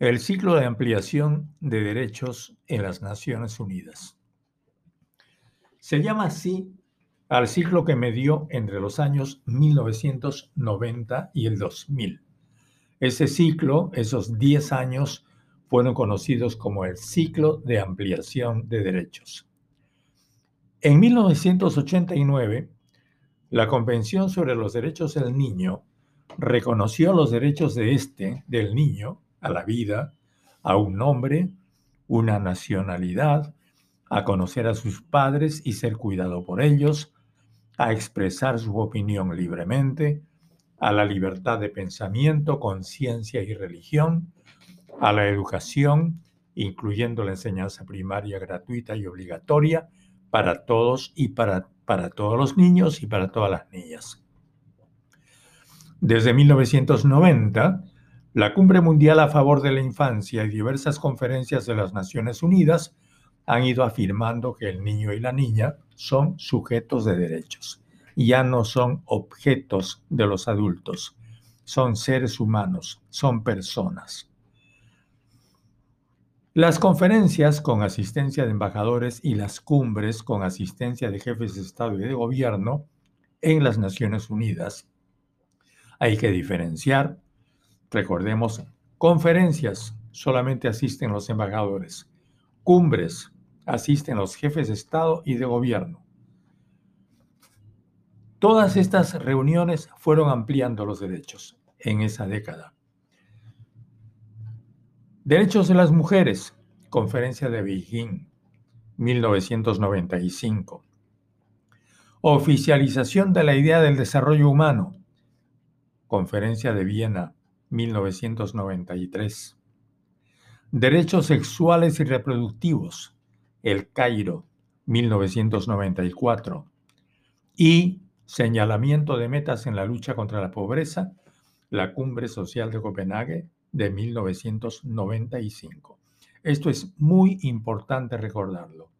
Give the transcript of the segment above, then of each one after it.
El ciclo de ampliación de derechos en las Naciones Unidas. Se llama así al ciclo que medió entre los años 1990 y el 2000. Ese ciclo, esos 10 años, fueron conocidos como el ciclo de ampliación de derechos. En 1989, la Convención sobre los Derechos del Niño reconoció los derechos de este, del niño, a la vida, a un nombre, una nacionalidad, a conocer a sus padres y ser cuidado por ellos, a expresar su opinión libremente, a la libertad de pensamiento, conciencia y religión, a la educación, incluyendo la enseñanza primaria gratuita y obligatoria para todos y para, para todos los niños y para todas las niñas. Desde 1990, la Cumbre Mundial a favor de la Infancia y diversas conferencias de las Naciones Unidas han ido afirmando que el niño y la niña son sujetos de derechos, ya no son objetos de los adultos, son seres humanos, son personas. Las conferencias con asistencia de embajadores y las cumbres con asistencia de jefes de Estado y de Gobierno en las Naciones Unidas. Hay que diferenciar Recordemos, conferencias solamente asisten los embajadores, cumbres asisten los jefes de Estado y de gobierno. Todas estas reuniones fueron ampliando los derechos en esa década. Derechos de las mujeres, Conferencia de Beijing, 1995. Oficialización de la idea del desarrollo humano, Conferencia de Viena, 1993. Derechos sexuales y reproductivos, El Cairo, 1994. Y señalamiento de metas en la lucha contra la pobreza, la Cumbre Social de Copenhague de 1995. Esto es muy importante recordarlo.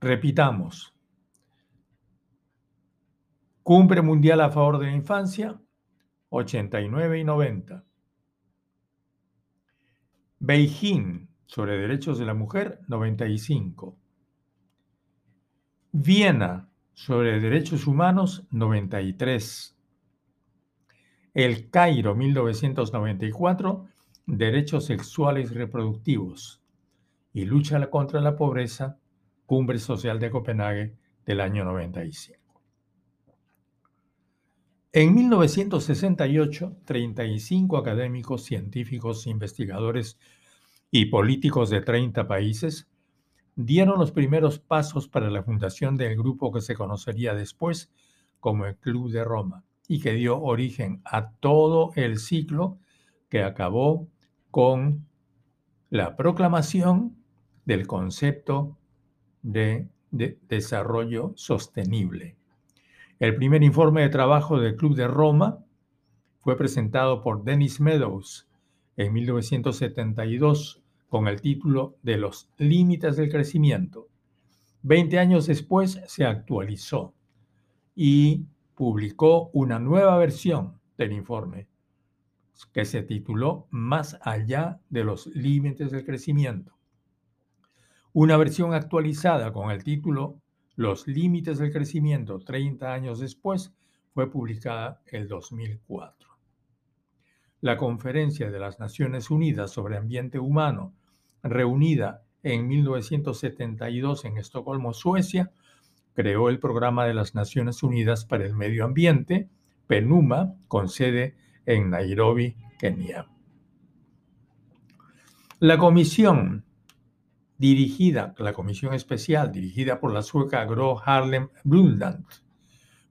Repitamos, Cumbre Mundial a favor de la infancia, 89 y 90. Beijing sobre derechos de la mujer, 95. Viena sobre derechos humanos, 93. El Cairo, 1994, derechos sexuales reproductivos. Y lucha contra la pobreza, Cumbre Social de Copenhague del año 95. En 1968, 35 académicos, científicos, investigadores y políticos de 30 países dieron los primeros pasos para la fundación del grupo que se conocería después como el Club de Roma y que dio origen a todo el ciclo que acabó con la proclamación del concepto de, de desarrollo sostenible el primer informe de trabajo del Club de Roma fue presentado por Dennis Meadows en 1972 con el título de Los Límites del Crecimiento. Veinte años después se actualizó y publicó una nueva versión del informe que se tituló Más allá de los límites del crecimiento. Una versión actualizada con el título los límites del crecimiento 30 años después fue publicada el 2004. La Conferencia de las Naciones Unidas sobre Ambiente Humano, reunida en 1972 en Estocolmo, Suecia, creó el Programa de las Naciones Unidas para el Medio Ambiente, PENUMA, con sede en Nairobi, Kenia. La Comisión dirigida, la comisión especial dirigida por la sueca Gro Harlem Brundtland,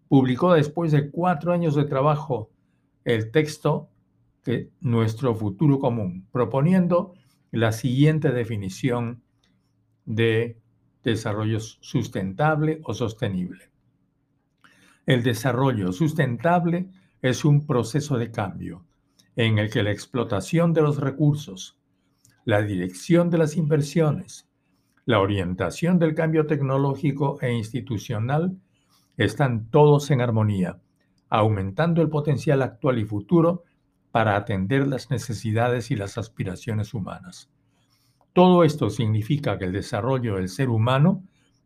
publicó después de cuatro años de trabajo el texto de Nuestro futuro común, proponiendo la siguiente definición de desarrollo sustentable o sostenible. El desarrollo sustentable es un proceso de cambio en el que la explotación de los recursos, la dirección de las inversiones, la orientación del cambio tecnológico e institucional están todos en armonía, aumentando el potencial actual y futuro para atender las necesidades y las aspiraciones humanas. Todo esto significa que el desarrollo del ser humano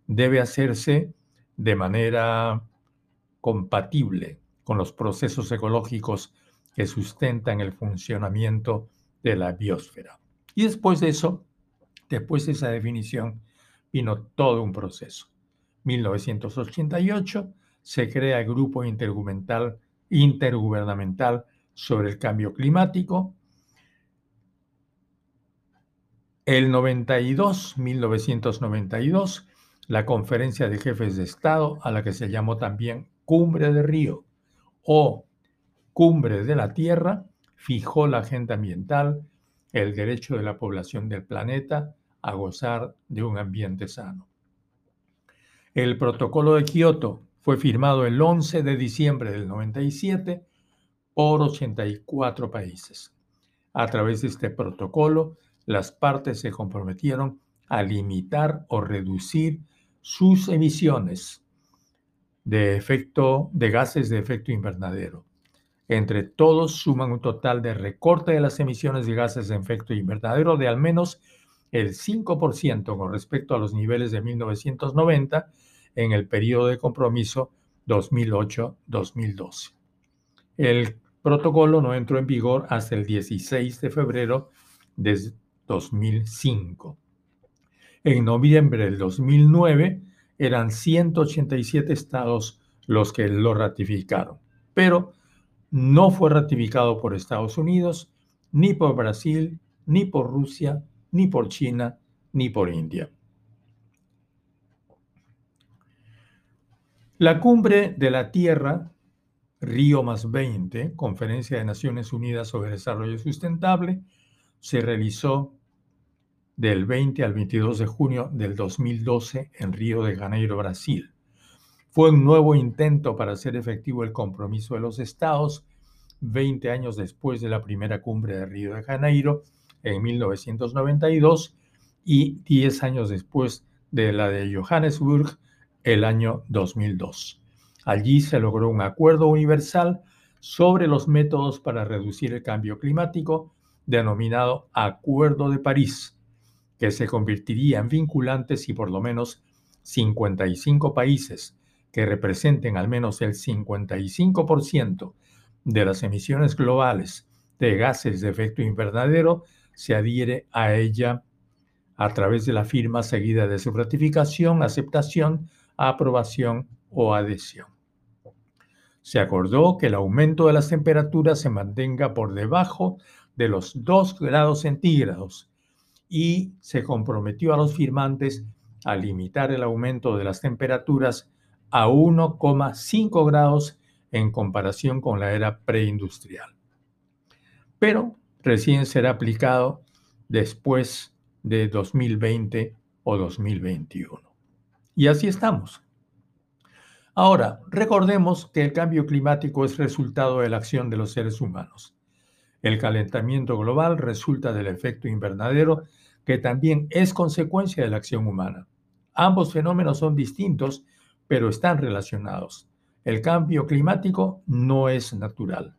debe hacerse de manera compatible con los procesos ecológicos que sustentan el funcionamiento de la biosfera. Y después de eso, después de esa definición, vino todo un proceso. 1988 se crea el Grupo Intergubernamental, Intergubernamental sobre el Cambio Climático. El 92, 1992, la Conferencia de Jefes de Estado, a la que se llamó también Cumbre de Río o Cumbre de la Tierra, fijó la agenda ambiental, el derecho de la población del planeta a gozar de un ambiente sano. El protocolo de Kioto fue firmado el 11 de diciembre del 97 por 84 países. A través de este protocolo, las partes se comprometieron a limitar o reducir sus emisiones de, efecto, de gases de efecto invernadero. Entre todos suman un total de recorte de las emisiones de gases de efecto invernadero de al menos el 5% con respecto a los niveles de 1990 en el periodo de compromiso 2008-2012. El protocolo no entró en vigor hasta el 16 de febrero de 2005. En noviembre del 2009 eran 187 estados los que lo ratificaron, pero no fue ratificado por Estados Unidos, ni por Brasil, ni por Rusia, ni por China, ni por India. La cumbre de la Tierra, Río más 20, Conferencia de Naciones Unidas sobre Desarrollo Sustentable, se realizó del 20 al 22 de junio del 2012 en Río de Janeiro, Brasil. Fue un nuevo intento para hacer efectivo el compromiso de los estados 20 años después de la primera cumbre de Río de Janeiro en 1992 y 10 años después de la de Johannesburg el año 2002. Allí se logró un acuerdo universal sobre los métodos para reducir el cambio climático denominado Acuerdo de París, que se convertiría en vinculante si por lo menos 55 países que representen al menos el 55% de las emisiones globales de gases de efecto invernadero se adhiere a ella a través de la firma seguida de su ratificación, aceptación, aprobación o adhesión. Se acordó que el aumento de las temperaturas se mantenga por debajo de los 2 grados centígrados y se comprometió a los firmantes a limitar el aumento de las temperaturas a 1,5 grados en comparación con la era preindustrial. Pero recién será aplicado después de 2020 o 2021. Y así estamos. Ahora, recordemos que el cambio climático es resultado de la acción de los seres humanos. El calentamiento global resulta del efecto invernadero, que también es consecuencia de la acción humana. Ambos fenómenos son distintos, pero están relacionados. El cambio climático no es natural.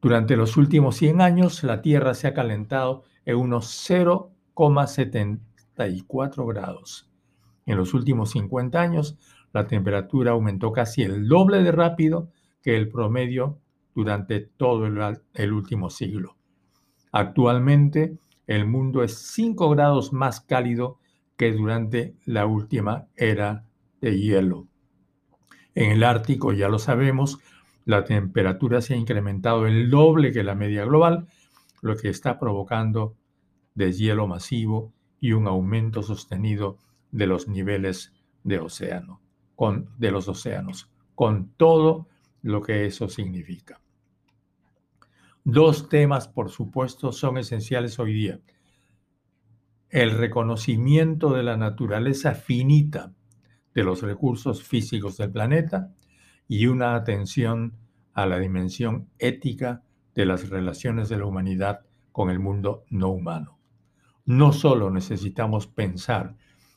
Durante los últimos 100 años, la Tierra se ha calentado en unos 0,74 grados. En los últimos 50 años, la temperatura aumentó casi el doble de rápido que el promedio durante todo el, último siglo. Actualmente, el mundo es 5 grados más cálido que durante la última era de hielo. En el Ártico, ya lo sabemos, la temperatura se ha incrementado el doble que la media global, lo que está provocando deshielo masivo y un aumento sostenido de los niveles de océano, con, de los océanos, con todo lo que eso significa. Dos temas, por supuesto, son esenciales hoy día. El reconocimiento de la naturaleza finita de los recursos físicos del planeta y una atención a la dimensión ética de las relaciones de la humanidad con el mundo no humano. No solo necesitamos pensar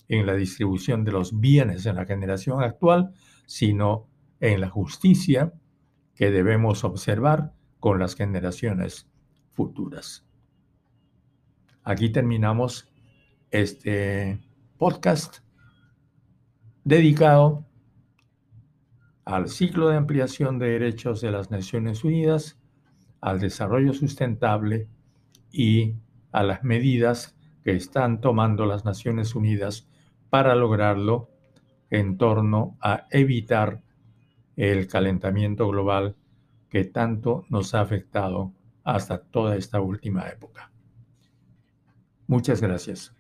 en la distribución de los bienes en la generación actual, sino en la justicia que debemos observar con las generaciones futuras. Aquí terminamos este podcast dedicado al ciclo de ampliación de derechos de las Naciones Unidas, al desarrollo sustentable y a las medidas que están tomando las Naciones Unidas para lograrlo en torno a evitar el calentamiento global que tanto nos ha afectado hasta toda esta última época. Muchas gracias.